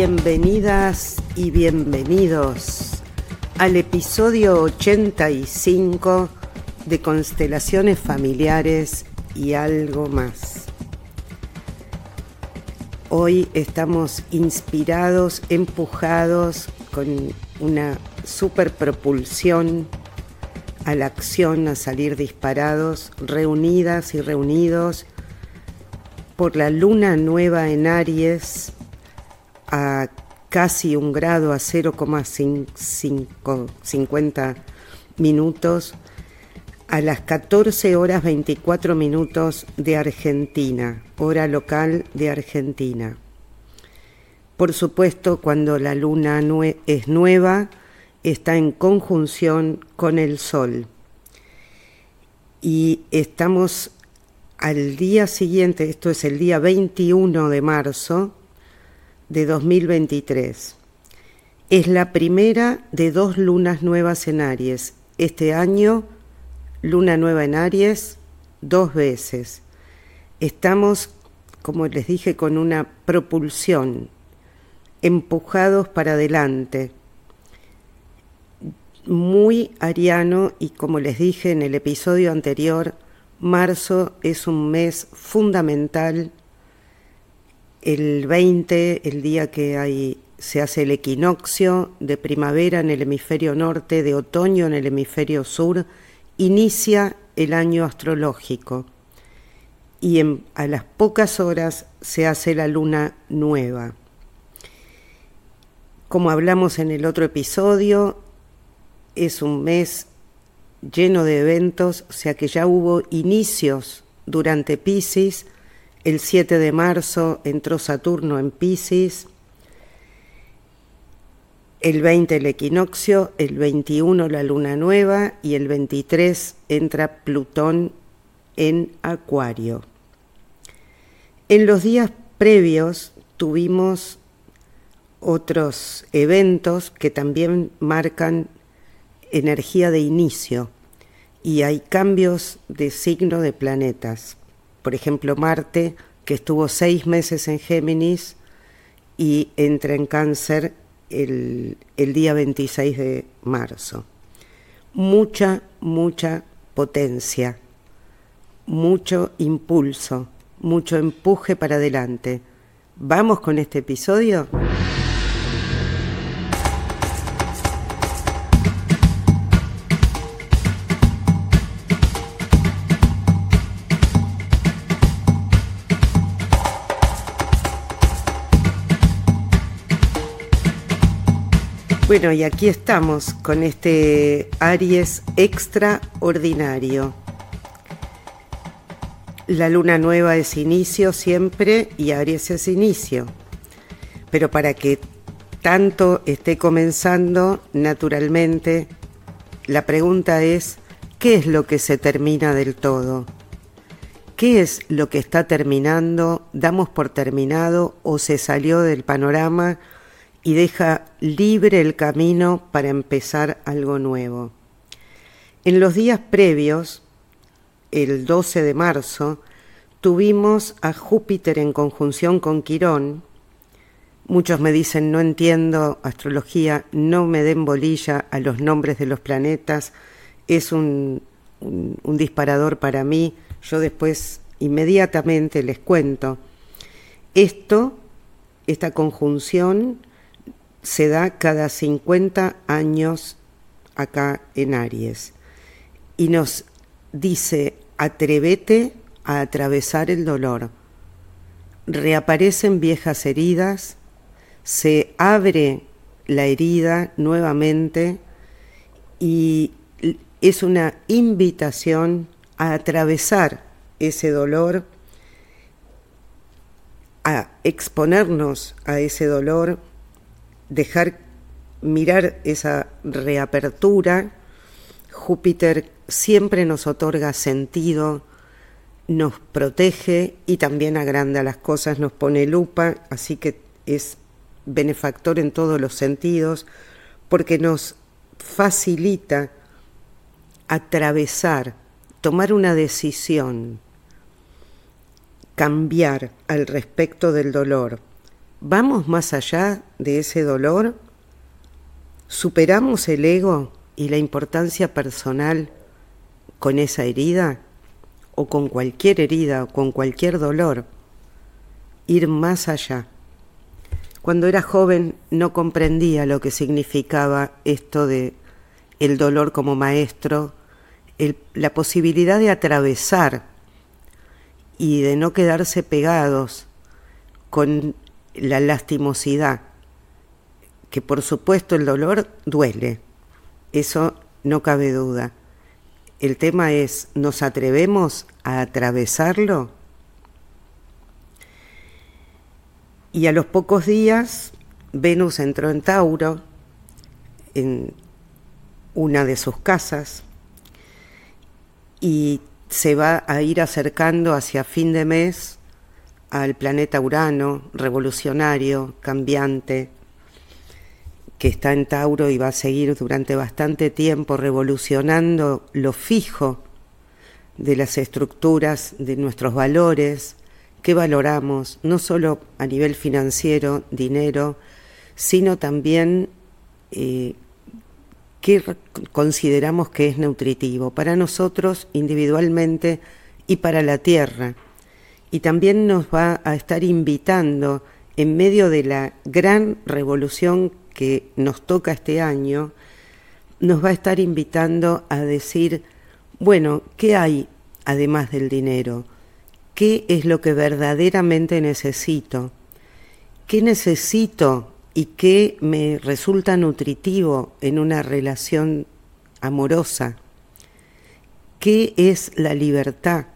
Bienvenidas y bienvenidos al episodio 85 de Constelaciones Familiares y algo más. Hoy estamos inspirados, empujados con una super propulsión a la acción, a salir disparados, reunidas y reunidos por la luna nueva en Aries a casi un grado, a 0,50 minutos, a las 14 horas 24 minutos de Argentina, hora local de Argentina. Por supuesto, cuando la luna es nueva, está en conjunción con el Sol. Y estamos al día siguiente, esto es el día 21 de marzo, de 2023. Es la primera de dos lunas nuevas en Aries. Este año, luna nueva en Aries, dos veces. Estamos, como les dije, con una propulsión, empujados para adelante. Muy ariano y como les dije en el episodio anterior, marzo es un mes fundamental el 20, el día que se hace el equinoccio de primavera en el hemisferio norte, de otoño en el hemisferio sur, inicia el año astrológico y a las pocas horas se hace la luna nueva. Como hablamos en el otro episodio, es un mes lleno de eventos, o sea que ya hubo inicios durante Pisces, el 7 de marzo entró Saturno en Pisces. El 20 el equinoccio, el 21 la luna nueva y el 23 entra Plutón en Acuario. En los días previos tuvimos otros eventos que también marcan energía de inicio y hay cambios de signo de planetas por ejemplo, Marte, que estuvo seis meses en Géminis y entra en cáncer el, el día 26 de marzo. Mucha, mucha potencia, mucho impulso, mucho empuje para adelante. ¿Vamos con este episodio? Bueno, y aquí estamos con este Aries extraordinario. La luna nueva es inicio siempre y Aries es inicio. Pero para que tanto esté comenzando, naturalmente, la pregunta es, ¿qué es lo que se termina del todo? ¿Qué es lo que está terminando, damos por terminado o se salió del panorama? Y deja libre el camino para empezar algo nuevo. En los días previos, el 12 de marzo, tuvimos a Júpiter en conjunción con Quirón. Muchos me dicen, no entiendo astrología, no me den bolilla a los nombres de los planetas, es un, un disparador para mí. Yo después inmediatamente les cuento. Esto, esta conjunción, se da cada 50 años acá en Aries y nos dice, atrévete a atravesar el dolor. Reaparecen viejas heridas, se abre la herida nuevamente y es una invitación a atravesar ese dolor, a exponernos a ese dolor dejar mirar esa reapertura. Júpiter siempre nos otorga sentido, nos protege y también agranda las cosas, nos pone lupa, así que es benefactor en todos los sentidos, porque nos facilita atravesar, tomar una decisión, cambiar al respecto del dolor, ¿vamos más allá de ese dolor? ¿Superamos el ego y la importancia personal con esa herida? ¿O con cualquier herida o con cualquier dolor? Ir más allá. Cuando era joven no comprendía lo que significaba esto de el dolor como maestro, la posibilidad de atravesar y de no quedarse pegados con la lastimosidad, que por supuesto el dolor duele, eso no cabe duda. El tema es, ¿nos atrevemos a atravesarlo? Y a los pocos días, Venus entró en Tauro, en una de sus casas, y se va a ir acercando hacia fin de mes al planeta Urano, revolucionario, cambiante, que está en Tauro y va a seguir durante bastante tiempo revolucionando lo fijo de las estructuras, de nuestros valores, que valoramos, no solo a nivel financiero, dinero, sino también eh, qué consideramos que es nutritivo para nosotros individualmente y para la tierra. Y también nos va a estar invitando en medio de la gran revolución que nos toca este año, nos va a estar invitando a decir, bueno, ¿qué hay además del dinero? ¿Qué es lo que verdaderamente necesito? ¿Qué necesito y qué me resulta nutritivo en una relación amorosa. ¿Qué es la libertad?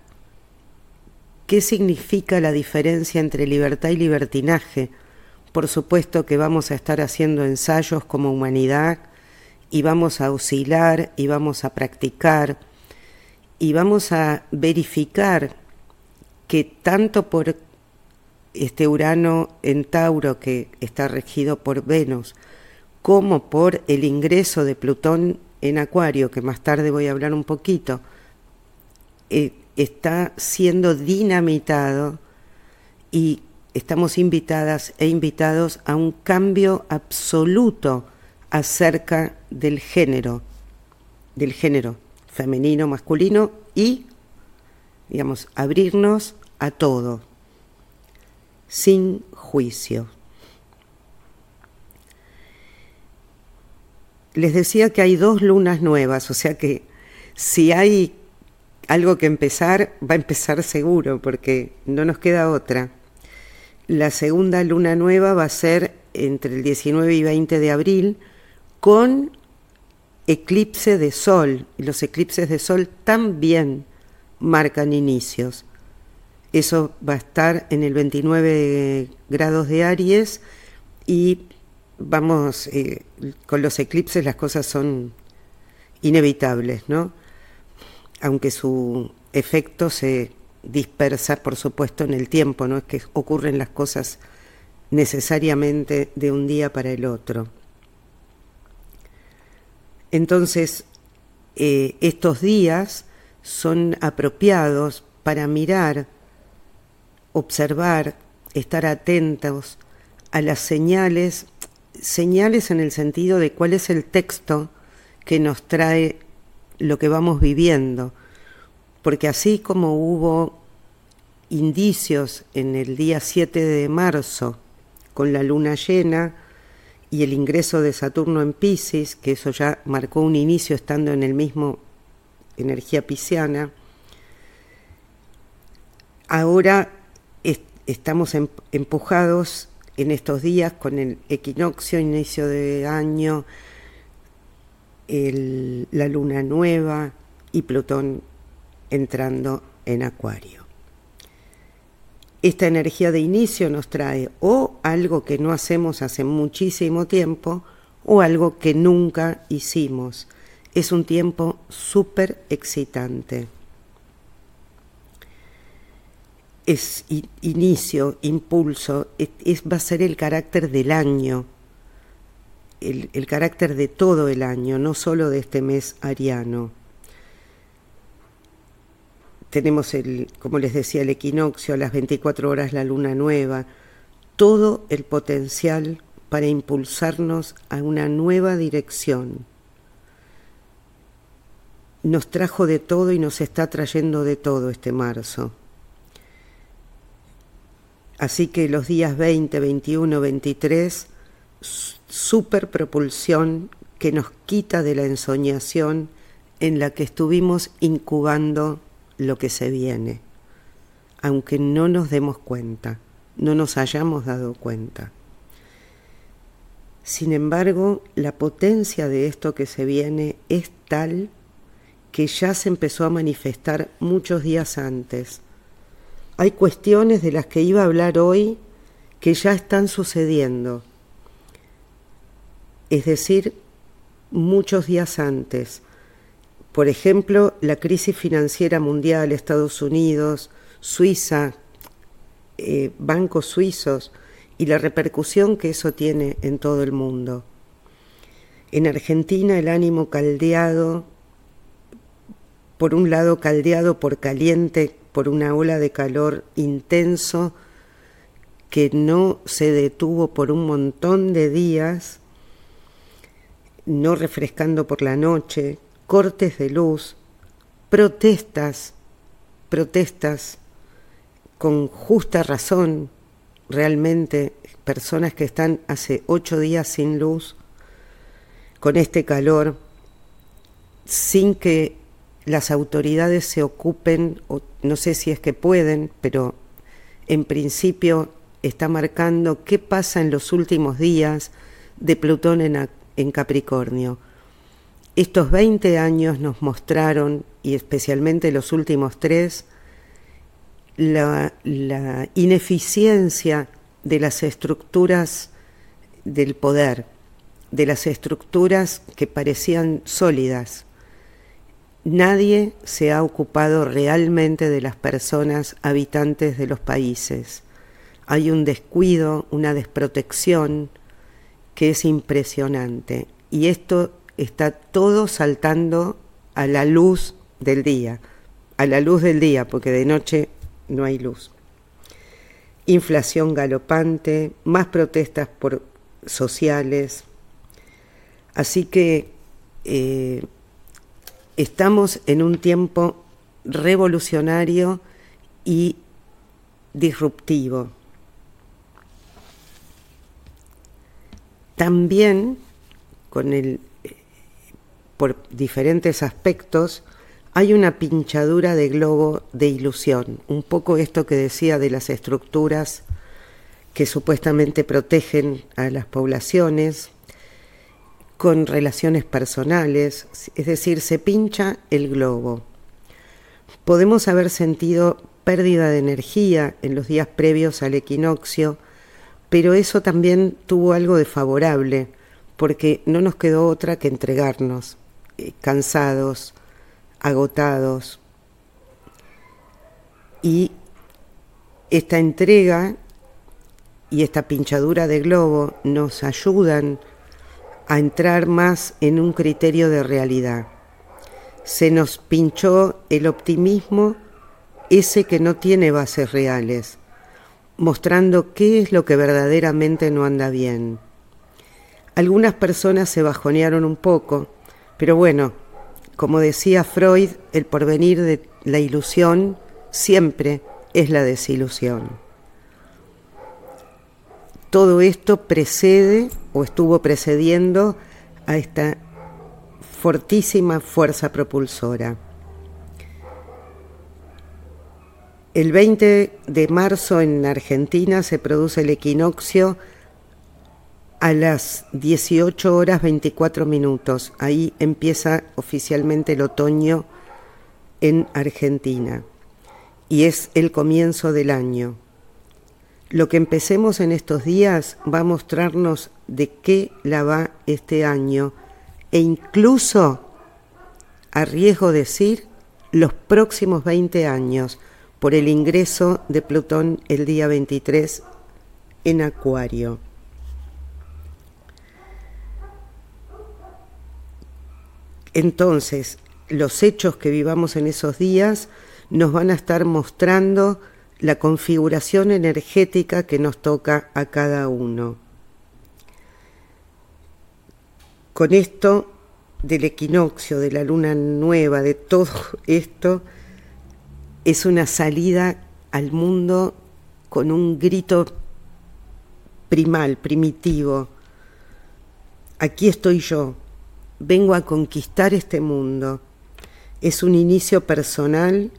¿Qué significa la diferencia entre libertad y libertinaje? Por supuesto que vamos a estar haciendo ensayos como humanidad y vamos a oscilar y vamos a practicar y vamos a verificar que tanto por este Urano en Tauro que está regido por Venus, como por el ingreso de Plutón en Acuario, que más tarde voy a hablar un poquito, eh, está siendo dinamitado y estamos invitadas e invitados a un cambio absoluto acerca del género, del género femenino, masculino y, digamos, abrirnos a todo sin juicio. Les decía que hay dos lunas nuevas, o sea que si hay algo que empezar, va a empezar seguro, porque no nos queda otra. La segunda luna nueva va a ser entre el 19 y 20 de abril con eclipse de sol. Y los eclipses de sol también marcan inicios. Eso va a estar en el 29 grados de Aries y vamos, eh, con los eclipses las cosas son inevitables, ¿no? Aunque su efecto se dispersa, por supuesto, en el tiempo, no es que ocurren las cosas necesariamente de un día para el otro. Entonces, eh, estos días son apropiados para mirar observar, estar atentos a las señales, señales en el sentido de cuál es el texto que nos trae lo que vamos viviendo, porque así como hubo indicios en el día 7 de marzo con la luna llena y el ingreso de Saturno en Pisces, que eso ya marcó un inicio estando en el mismo energía pisciana, ahora estamos em, empujados en estos días con el equinoccio, inicio de año, la luna nueva y Plutón entrando en Acuario. Esta energía de inicio nos trae o algo que no hacemos hace muchísimo tiempo o algo que nunca hicimos. Es un tiempo súper excitante es inicio, impulso, es, va a ser el carácter del año, el, carácter de todo el año, no solo de este mes ariano. Tenemos, el, como les decía, el equinoccio, a las 24 horas la luna nueva, todo el potencial para impulsarnos a una nueva dirección. Nos trajo de todo y nos está trayendo de todo este marzo. Así que los días 20, 21, 23, super propulsión que nos quita de la ensoñación en la que estuvimos incubando lo que se viene, aunque no nos demos cuenta, no nos hayamos dado cuenta. Sin embargo, la potencia de esto que se viene es tal que ya se empezó a manifestar muchos días antes. Hay cuestiones de las que iba a hablar hoy que ya están sucediendo, es decir, muchos días antes. Por ejemplo, la crisis financiera mundial, Estados Unidos, Suiza, eh, bancos suizos, y la repercusión que eso tiene en todo el mundo. En Argentina el ánimo caldeado, por un lado caldeado por caliente, por una ola de calor intenso que no se detuvo por un montón de días, no refrescando por la noche, cortes de luz, protestas, protestas con justa razón realmente personas que están hace ocho días sin luz, con este calor, sin que las autoridades se ocupen, o no sé si es que pueden, pero en principio está marcando qué pasa en los últimos días de Plutón en, en Capricornio. Estos 20 años nos mostraron, y especialmente los últimos tres, la, ineficiencia de las estructuras del poder, de las estructuras que parecían sólidas. Nadie se ha ocupado realmente de las personas habitantes de los países. Hay un descuido, una desprotección que es impresionante. Y esto está todo saltando a la luz del día, a la luz del día, porque de noche no hay luz. Inflación galopante, más protestas por sociales. Así que eh, estamos en un tiempo revolucionario y disruptivo. También con el, eh, por diferentes aspectos, hay una pinchadura de globo de ilusión, un poco esto que decía de las estructuras que supuestamente protegen a las poblaciones con relaciones personales, es decir, se pincha el globo. Podemos haber sentido pérdida de energía en los días previos al equinoccio, pero eso también tuvo algo de favorable, porque no nos quedó otra que entregarnos, eh, cansados, agotados. Y esta entrega y esta pinchadura de globo nos ayudan a entrar más en un criterio de realidad. Se nos pinchó el optimismo, ese que no tiene bases reales, mostrando qué es lo que verdaderamente no anda bien. Algunas personas se bajonearon un poco, pero bueno, como decía Freud, el porvenir de la ilusión siempre es la desilusión. Todo esto precede o estuvo precediendo a esta fortísima fuerza propulsora. El 20 de marzo en Argentina se produce el equinoccio a las 18 horas 24 minutos. Ahí empieza oficialmente el otoño en Argentina y es el comienzo del año. Lo que empecemos en estos días va a mostrarnos de qué la va este año e incluso, a riesgo de decir, los próximos 20 años por el ingreso de Plutón el día 23 en Acuario. Entonces, los hechos que vivamos en esos días nos van a estar mostrando la configuración energética que nos toca a cada uno. Con esto del equinoccio, de la luna nueva, de todo esto, es una salida al mundo con un grito primal, primitivo. Aquí estoy yo, vengo a conquistar este mundo. Es un inicio personal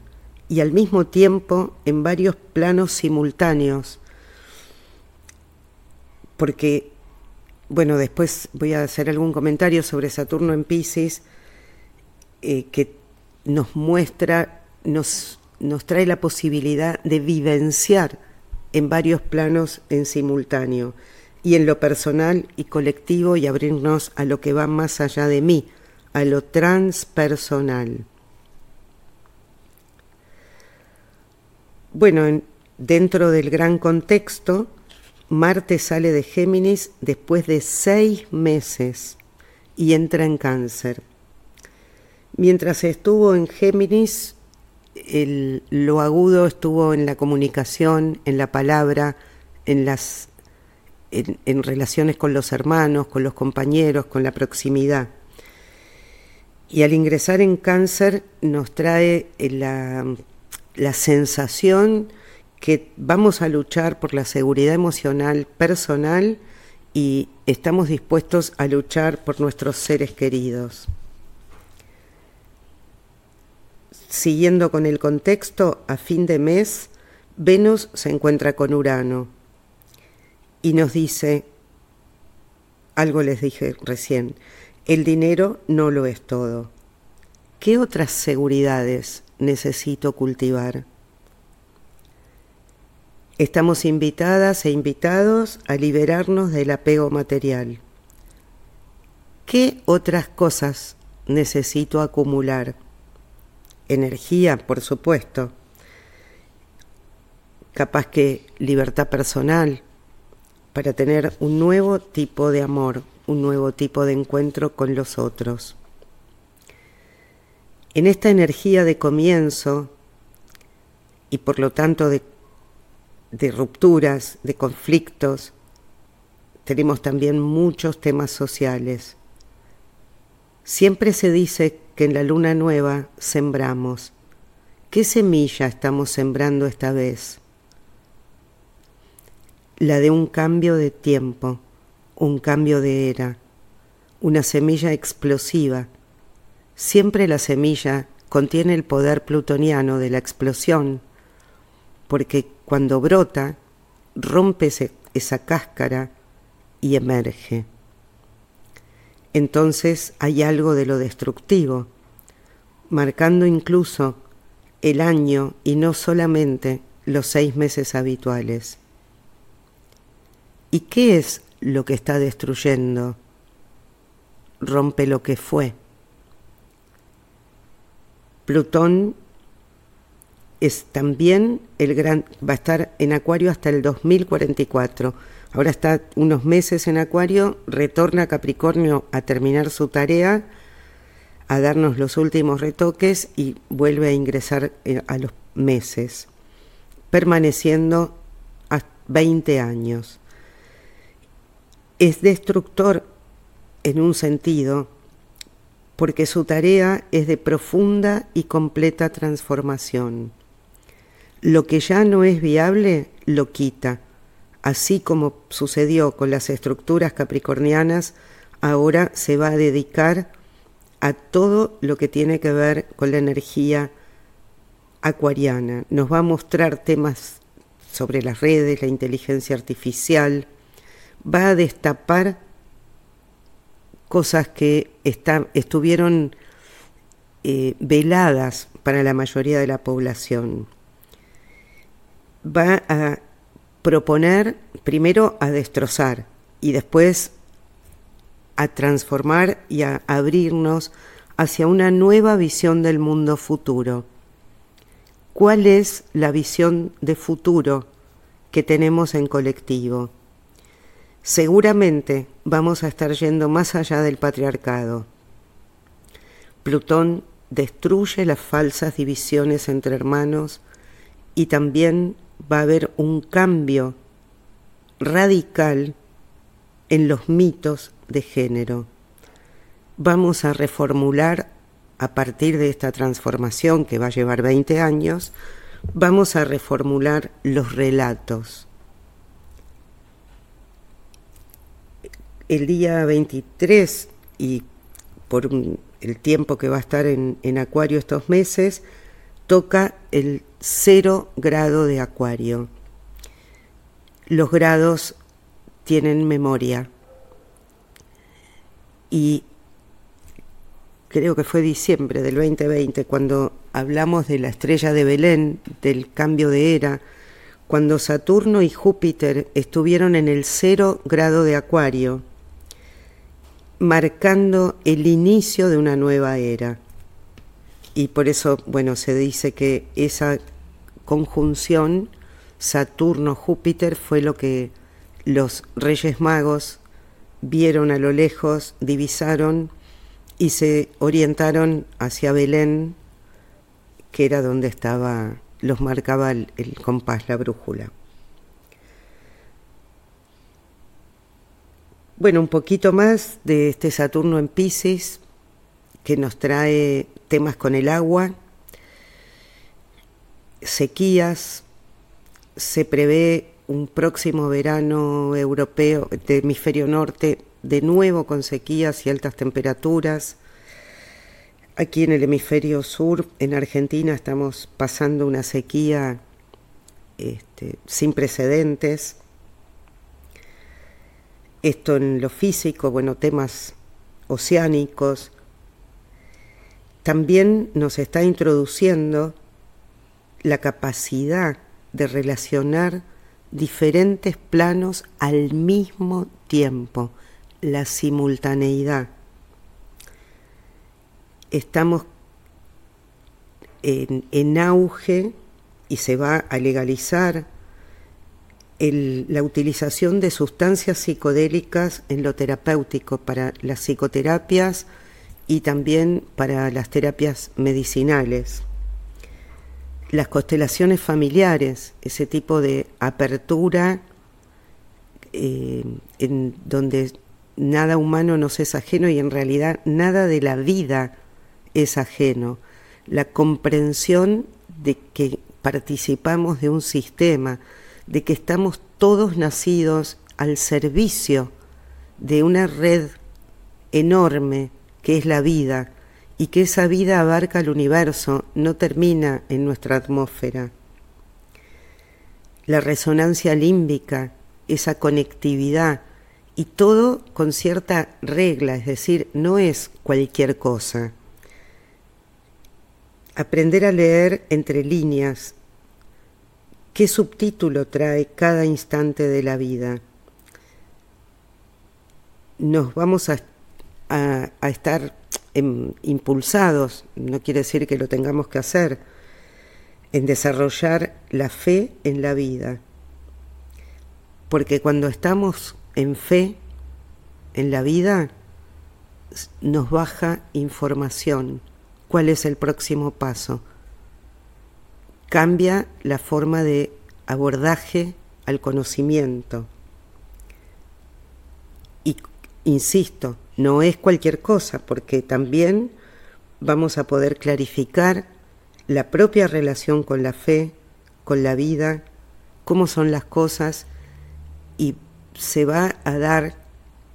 y al mismo tiempo en varios planos simultáneos, porque, bueno, después voy a hacer algún comentario sobre Saturno en Pisces, eh, que nos muestra, nos, nos trae la posibilidad de vivenciar en varios planos en simultáneo, y en lo personal y colectivo y abrirnos a lo que va más allá de mí, a lo transpersonal. Bueno, dentro del gran contexto, Marte sale de Géminis después de seis meses y entra en cáncer. Mientras estuvo en Géminis, lo agudo estuvo en la comunicación, en la palabra, en las en, relaciones con los hermanos, con los compañeros, con la proximidad. Y al ingresar en cáncer nos trae la, la sensación que vamos a luchar por la seguridad emocional personal y estamos dispuestos a luchar por nuestros seres queridos. Siguiendo con el contexto, a fin de mes, Venus se encuentra con Urano y nos dice, algo les dije recién, el dinero no lo es todo. ¿Qué otras seguridades necesito cultivar? Estamos invitadas e invitados a liberarnos del apego material. ¿Qué otras cosas necesito acumular? Energía, por supuesto. Capaz que libertad personal, para tener un nuevo tipo de amor, un nuevo tipo de encuentro con los otros. En esta energía de comienzo y por lo tanto de, de rupturas, de conflictos, tenemos también muchos temas sociales. Siempre se dice que en la luna nueva sembramos. ¿Qué semilla estamos sembrando esta vez? la de un cambio de tiempo, un cambio de era, una semilla explosiva. Siempre la semilla contiene el poder plutoniano de la explosión, porque cuando brota, rompe esa cáscara y emerge. Entonces hay algo de lo destructivo, marcando incluso el año y no solamente los seis meses habituales. ¿Y qué es lo que está destruyendo? Rompe lo que fue. Plutón es también el gran, va a estar en Acuario hasta el 2044. Ahora está unos meses en Acuario, retorna Capricornio a terminar su tarea, a darnos los últimos retoques y vuelve a ingresar eh, a los meses, permaneciendo a 20 años es destructor en un sentido, porque su tarea es de profunda y completa transformación. Lo que ya no es viable lo quita, así como sucedió con las estructuras capricornianas, ahora se va a dedicar a todo lo que tiene que ver con la energía acuariana. Nos va a mostrar temas sobre las redes, la inteligencia artificial, va a destapar cosas que estuvieron eh, veladas para la mayoría de la población. Va a proponer primero a destrozar y después a transformar y a abrirnos hacia una nueva visión del mundo futuro. ¿Cuál es la visión de futuro que tenemos en colectivo? seguramente vamos a estar yendo más allá del patriarcado. Plutón destruye las falsas divisiones entre hermanos y también va a haber un cambio radical en los mitos de género. Vamos a reformular a partir de esta transformación que va a llevar 20 años, vamos a reformular los relatos. El día 23 y por el tiempo que va a estar en, Acuario estos meses, toca el cero grado de Acuario. Los grados tienen memoria y creo que fue diciembre del 2020, cuando hablamos de la estrella de Belén, del cambio de era, cuando Saturno y Júpiter estuvieron en el cero grado de Acuario, marcando el inicio de una nueva era. Y por eso, bueno, se dice que esa conjunción Saturno-Júpiter fue lo que los Reyes Magos vieron a lo lejos, divisaron y se orientaron hacia Belén, que era donde estaba, los marcaba el, el compás, la brújula. Bueno, un poquito más de este Saturno en Pisces, que nos trae temas con el agua, sequías, se prevé un próximo verano europeo de hemisferio norte de nuevo con sequías y altas temperaturas. Aquí en el hemisferio sur, en Argentina, estamos pasando una sequía este, sin precedentes. Esto en lo físico, bueno, temas oceánicos. También nos está introduciendo la capacidad de relacionar diferentes planos al mismo tiempo la simultaneidad. Estamos en, auge y se va a legalizar la utilización de sustancias psicodélicas en lo terapéutico para las psicoterapias y también para las terapias medicinales. Las constelaciones familiares, ese tipo de apertura eh, en donde nada humano nos es ajeno y en realidad nada de la vida es ajeno. La comprensión de que participamos de un sistema, de que estamos todos nacidos al servicio de una red enorme que es la vida y que esa vida abarca el universo, no termina en nuestra atmósfera. La resonancia límbica, esa conectividad, y todo con cierta regla, es decir, no es cualquier cosa. Aprender a leer entre líneas qué subtítulo trae cada instante de la vida. Nos vamos a, estar impulsados, no quiere decir que lo tengamos que hacer, en desarrollar la fe en la vida. Porque cuando estamos en fe, en la vida, nos baja información. ¿Cuál es el próximo paso? Cambia la forma de abordaje al conocimiento. Y insisto, no es cualquier cosa, porque también vamos a poder clarificar la propia relación con la fe, con la vida, cómo son las cosas y se va a dar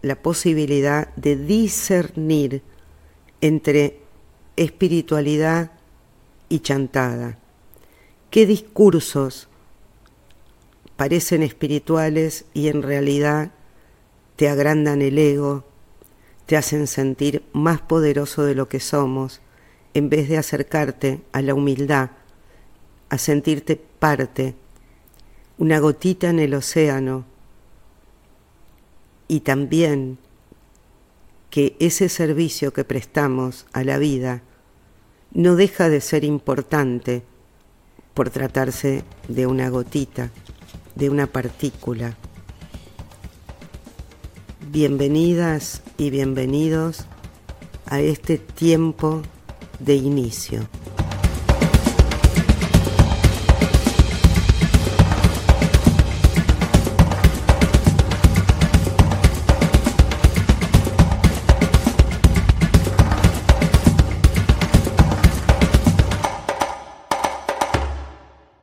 la posibilidad de discernir entre espiritualidad y chantada. ¿Qué discursos parecen espirituales y en realidad te agrandan el ego, te hacen sentir más poderoso de lo que somos, en vez de acercarte a la humildad, a sentirte parte, una gotita en el océano, y también que ese servicio que prestamos a la vida no deja de ser importante por tratarse de una gotita, de una partícula. Bienvenidas y bienvenidos a este tiempo de inicio.